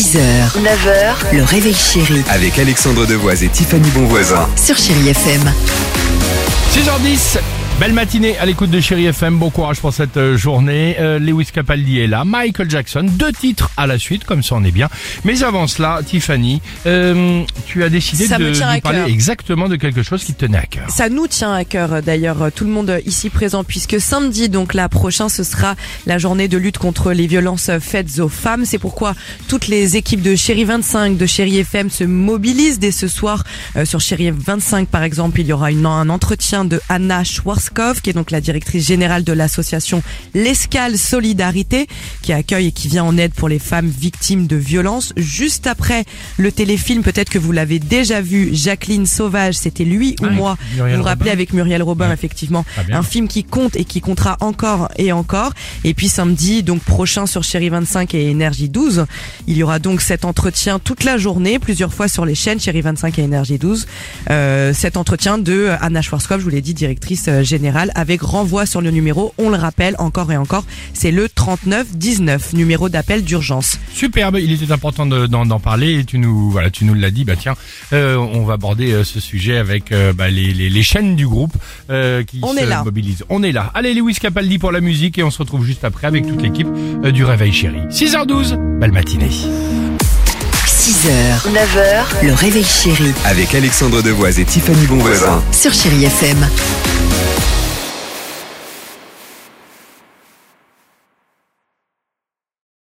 6h, 9h, le réveil chéri Avec Alexandre Devoise et Tiffany Bonvoisin. sur Chérie FM. 6h10, belle matinée à l'écoute de Chéri FM, bon courage pour cette euh, journée. Euh, Lewis Capaldi est là, Michael Jackson, deux titres à la suite, comme ça on est bien. Mais avant cela, Tiffany, euh, tu as décidé Ça de nous parler exactement de quelque chose qui te tenait à cœur. Ça nous tient à cœur d'ailleurs tout le monde ici présent puisque samedi donc là prochain ce sera la journée de lutte contre les violences faites aux femmes. C'est pourquoi toutes les équipes de Chéri 25 de Chéri FM se mobilisent dès ce soir Euh, sur Chéri 25 par exemple il y aura une, un entretien de Anna Schwarzkopf qui est donc la directrice générale de l'association L'Escale Solidarité qui accueille et qui vient en aide pour les femmes victimes de violences. Juste après le téléfilm peut-être que vous l'avez déjà vu Jacqueline Sauvage c'était lui ou Ouais, moi Muriel vous vous rappelez avec Muriel Robin Ouais. effectivement bien. un film qui compte et qui comptera encore et encore et puis samedi donc prochain sur Chéri 25 et Énergie 12 il y aura donc cet entretien toute la journée plusieurs fois sur les chaînes Chéri 25 et Énergie 12 euh, cet entretien de Anna Schwarzkopf je vous l'ai dit directrice euh, générale avec renvoi sur le numéro on le rappelle encore et encore c'est le 39 19 numéro d'appel d'urgence Superbe, il était important de- d'en parler et tu nous voilà, tu nous l'as dit. Bah tiens, euh, on va aborder euh, ce sujet avec euh, bah, les, les, les chaînes du groupe euh, qui On se est là. mobilisent. On est là. Allez, Lewis Capaldi pour la musique et on se retrouve juste après avec toute l'équipe euh, du Réveil Chéri. 6h12, belle matinée. 6h, 9h, le réveil chéri Avec Alexandre Devoise et Tiffany Bonvoisin. sur Chérie FM.